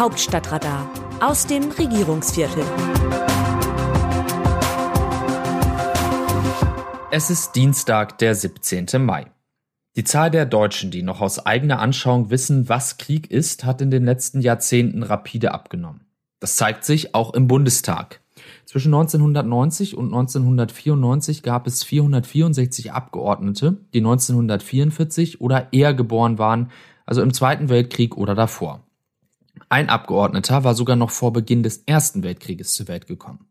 Hauptstadtradar aus dem Regierungsviertel. Es ist Dienstag, der 17. Mai. Die Zahl der Deutschen, die noch aus eigener Anschauung wissen, was Krieg ist, hat in den letzten Jahrzehnten rapide abgenommen. Das zeigt sich auch im Bundestag. Zwischen 1990 und 1994 gab es 464 Abgeordnete, die 1944 oder eher geboren waren, also im Zweiten Weltkrieg oder davor. Ein Abgeordneter war sogar noch vor Beginn des Ersten Weltkrieges zur Welt gekommen.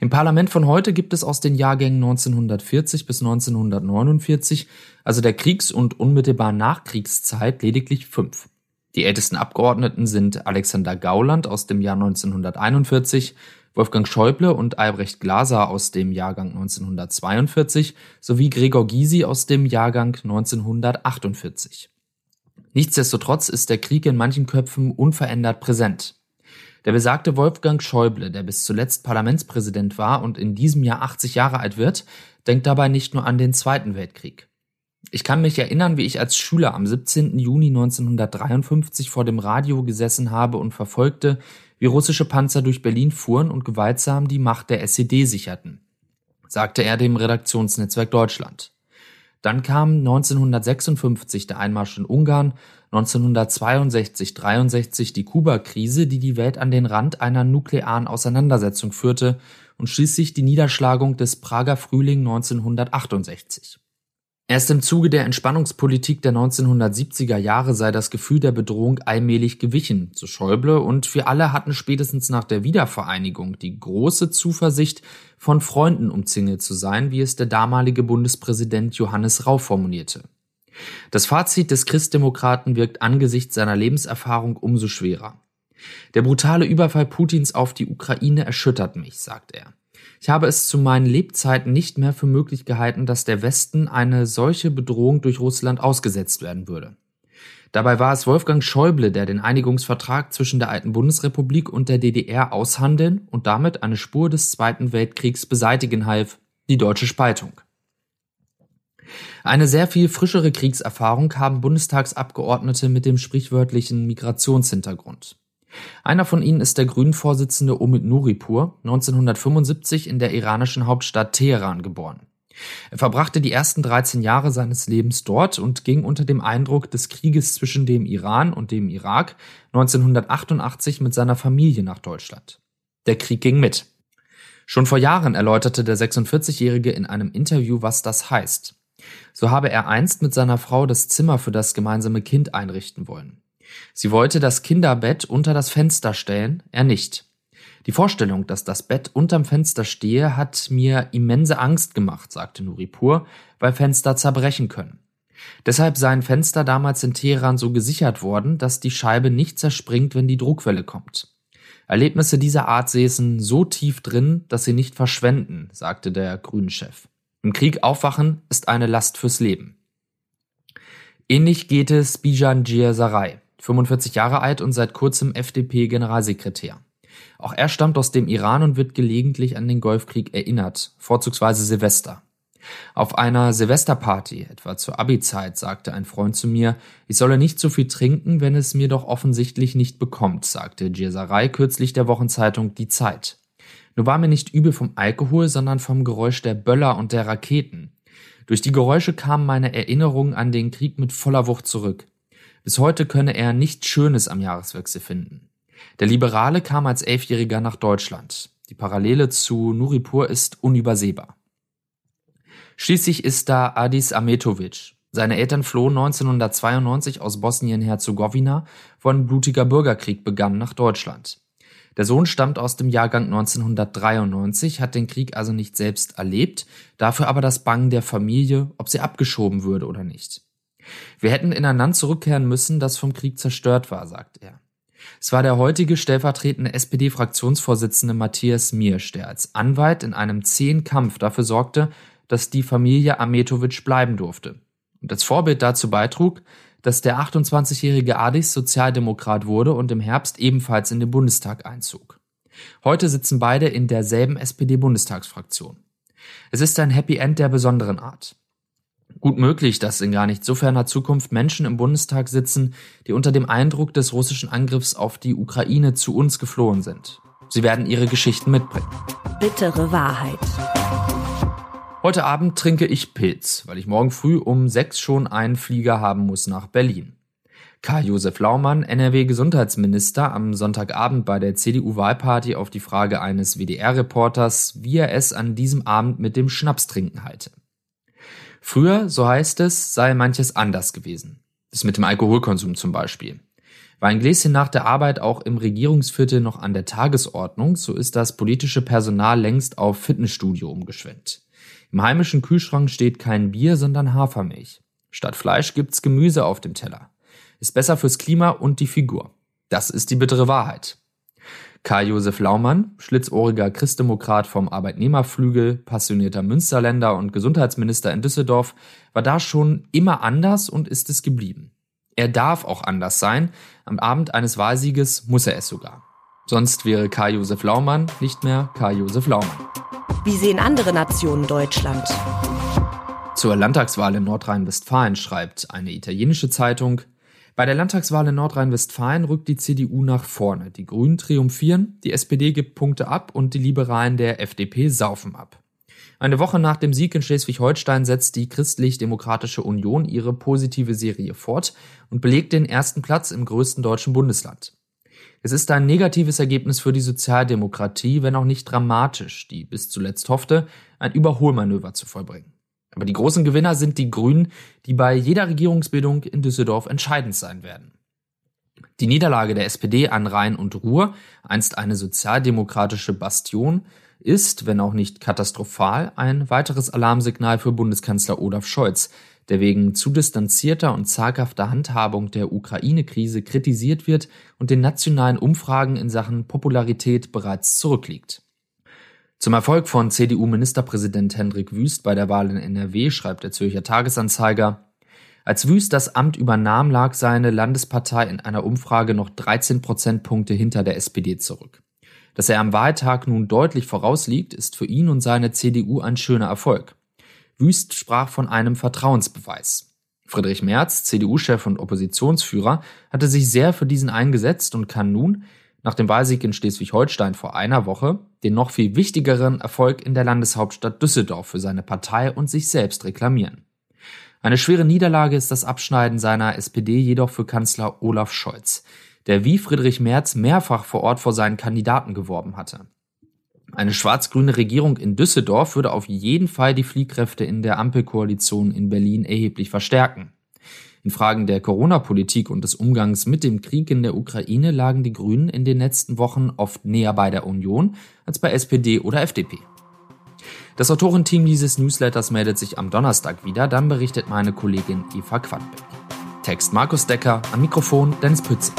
Im Parlament von heute gibt es aus den Jahrgängen 1940 bis 1949, also der Kriegs- und unmittelbar Nachkriegszeit, lediglich fünf. Die ältesten Abgeordneten sind Alexander Gauland aus dem Jahr 1941, Wolfgang Schäuble und Albrecht Glaser aus dem Jahrgang 1942 sowie Gregor Gysi aus dem Jahrgang 1948. Nichtsdestotrotz ist der Krieg in manchen Köpfen unverändert präsent. Der besagte Wolfgang Schäuble, der bis zuletzt Parlamentspräsident war und in diesem Jahr 80 Jahre alt wird, denkt dabei nicht nur an den Zweiten Weltkrieg. Ich kann mich erinnern, wie ich als Schüler am 17. Juni 1953 vor dem Radio gesessen habe und verfolgte, wie russische Panzer durch Berlin fuhren und gewaltsam die Macht der SED sicherten, sagte er dem Redaktionsnetzwerk Deutschland. Dann kam 1956 der Einmarsch in Ungarn, 1962-63 die Kuba-Krise, die die Welt an den Rand einer nuklearen Auseinandersetzung führte und schließlich die Niederschlagung des Prager Frühling 1968. Erst im Zuge der Entspannungspolitik der 1970er Jahre sei das Gefühl der Bedrohung allmählich gewichen, so Schäuble, und wir alle hatten spätestens nach der Wiedervereinigung die große Zuversicht, von Freunden umzingelt zu sein, wie es der damalige Bundespräsident Johannes Rau formulierte. Das Fazit des Christdemokraten wirkt angesichts seiner Lebenserfahrung umso schwerer. Der brutale Überfall Putins auf die Ukraine erschüttert mich, sagt er. Ich habe es zu meinen Lebzeiten nicht mehr für möglich gehalten, dass der Westen eine solche Bedrohung durch Russland ausgesetzt werden würde. Dabei war es Wolfgang Schäuble, der den Einigungsvertrag zwischen der alten Bundesrepublik und der DDR aushandeln und damit eine Spur des Zweiten Weltkriegs beseitigen half, die deutsche Spaltung. Eine sehr viel frischere Kriegserfahrung haben Bundestagsabgeordnete mit dem sprichwörtlichen Migrationshintergrund. Einer von ihnen ist der Grünen-Vorsitzende Omid Nuripur, 1975 in der iranischen Hauptstadt Teheran geboren. Er verbrachte die ersten 13 Jahre seines Lebens dort und ging unter dem Eindruck des Krieges zwischen dem Iran und dem Irak 1988 mit seiner Familie nach Deutschland. Der Krieg ging mit. Schon vor Jahren erläuterte der 46-Jährige in einem Interview, was das heißt. So habe er einst mit seiner Frau das Zimmer für das gemeinsame Kind einrichten wollen. Sie wollte das Kinderbett unter das Fenster stellen, er nicht. Die Vorstellung, dass das Bett unterm Fenster stehe, hat mir immense Angst gemacht, sagte Nuripur, weil Fenster zerbrechen können. Deshalb seien Fenster damals in Teheran so gesichert worden, dass die Scheibe nicht zerspringt, wenn die Druckwelle kommt. Erlebnisse dieser Art säßen so tief drin, dass sie nicht verschwenden, sagte der Grünchef. Im Krieg aufwachen ist eine Last fürs Leben. Ähnlich geht es Bijan Jir Sarai. 45 Jahre alt und seit kurzem FDP-Generalsekretär. Auch er stammt aus dem Iran und wird gelegentlich an den Golfkrieg erinnert, vorzugsweise Silvester. Auf einer Silvesterparty, etwa zur Abi-Zeit, sagte ein Freund zu mir, ich solle nicht so viel trinken, wenn es mir doch offensichtlich nicht bekommt, sagte Djesarai kürzlich der Wochenzeitung Die Zeit. Nur war mir nicht übel vom Alkohol, sondern vom Geräusch der Böller und der Raketen. Durch die Geräusche kamen meine Erinnerungen an den Krieg mit voller Wucht zurück. Bis heute könne er nichts Schönes am Jahreswechsel finden. Der Liberale kam als Elfjähriger nach Deutschland. Die Parallele zu Nuripur ist unübersehbar. Schließlich ist da Adis Ametovic. Seine Eltern flohen 1992 aus Bosnien-Herzegowina, wo ein blutiger Bürgerkrieg begann, nach Deutschland. Der Sohn stammt aus dem Jahrgang 1993, hat den Krieg also nicht selbst erlebt, dafür aber das Bangen der Familie, ob sie abgeschoben würde oder nicht. Wir hätten in ein Land zurückkehren müssen, das vom Krieg zerstört war, sagt er. Es war der heutige stellvertretende SPD-Fraktionsvorsitzende Matthias Miersch, der als Anwalt in einem zähen Kampf dafür sorgte, dass die Familie Ametovic bleiben durfte. Und als Vorbild dazu beitrug, dass der 28-jährige Adis Sozialdemokrat wurde und im Herbst ebenfalls in den Bundestag einzog. Heute sitzen beide in derselben SPD-Bundestagsfraktion. Es ist ein Happy End der besonderen Art. Gut möglich, dass in gar nicht so ferner Zukunft Menschen im Bundestag sitzen, die unter dem Eindruck des russischen Angriffs auf die Ukraine zu uns geflohen sind. Sie werden ihre Geschichten mitbringen. Bittere Wahrheit. Heute Abend trinke ich Pilz, weil ich morgen früh um sechs schon einen Flieger haben muss nach Berlin. Karl-Josef Laumann, NRW-Gesundheitsminister, am Sonntagabend bei der CDU-Wahlparty auf die Frage eines WDR-Reporters, wie er es an diesem Abend mit dem Schnapstrinken halte. Früher, so heißt es, sei manches anders gewesen. Das mit dem Alkoholkonsum zum Beispiel. War ein Gläschen nach der Arbeit auch im Regierungsviertel noch an der Tagesordnung, so ist das politische Personal längst auf Fitnessstudio umgeschwenkt. Im heimischen Kühlschrank steht kein Bier, sondern Hafermilch. Statt Fleisch gibt's Gemüse auf dem Teller ist besser fürs Klima und die Figur. Das ist die bittere Wahrheit. Karl-Josef Laumann, schlitzohriger Christdemokrat vom Arbeitnehmerflügel, passionierter Münsterländer und Gesundheitsminister in Düsseldorf, war da schon immer anders und ist es geblieben. Er darf auch anders sein. Am Abend eines Wahlsieges muss er es sogar. Sonst wäre Karl-Josef Laumann nicht mehr Karl-Josef Laumann. Wie sehen andere Nationen Deutschland? Zur Landtagswahl in Nordrhein-Westfalen schreibt eine italienische Zeitung, bei der Landtagswahl in Nordrhein-Westfalen rückt die CDU nach vorne. Die Grünen triumphieren, die SPD gibt Punkte ab und die Liberalen der FDP saufen ab. Eine Woche nach dem Sieg in Schleswig-Holstein setzt die Christlich-Demokratische Union ihre positive Serie fort und belegt den ersten Platz im größten deutschen Bundesland. Es ist ein negatives Ergebnis für die Sozialdemokratie, wenn auch nicht dramatisch, die bis zuletzt hoffte, ein Überholmanöver zu vollbringen. Aber die großen Gewinner sind die Grünen, die bei jeder Regierungsbildung in Düsseldorf entscheidend sein werden. Die Niederlage der SPD an Rhein und Ruhr, einst eine sozialdemokratische Bastion, ist, wenn auch nicht katastrophal, ein weiteres Alarmsignal für Bundeskanzler Olaf Scholz, der wegen zu distanzierter und zaghafter Handhabung der Ukraine-Krise kritisiert wird und den nationalen Umfragen in Sachen Popularität bereits zurückliegt. Zum Erfolg von CDU-Ministerpräsident Hendrik Wüst bei der Wahl in NRW schreibt der Zürcher Tagesanzeiger, als Wüst das Amt übernahm, lag seine Landespartei in einer Umfrage noch 13 Prozentpunkte hinter der SPD zurück. Dass er am Wahltag nun deutlich vorausliegt, ist für ihn und seine CDU ein schöner Erfolg. Wüst sprach von einem Vertrauensbeweis. Friedrich Merz, CDU-Chef und Oppositionsführer, hatte sich sehr für diesen eingesetzt und kann nun, nach dem Wahlsieg in Schleswig-Holstein vor einer Woche den noch viel wichtigeren Erfolg in der Landeshauptstadt Düsseldorf für seine Partei und sich selbst reklamieren. Eine schwere Niederlage ist das Abschneiden seiner SPD jedoch für Kanzler Olaf Scholz, der wie Friedrich Merz mehrfach vor Ort vor seinen Kandidaten geworben hatte. Eine schwarz-grüne Regierung in Düsseldorf würde auf jeden Fall die Fliehkräfte in der Ampelkoalition in Berlin erheblich verstärken. In Fragen der Corona-Politik und des Umgangs mit dem Krieg in der Ukraine lagen die Grünen in den letzten Wochen oft näher bei der Union als bei SPD oder FDP. Das Autorenteam dieses Newsletters meldet sich am Donnerstag wieder, dann berichtet meine Kollegin Eva Quadbeck. Text Markus Decker, am Mikrofon Dennis Pütze.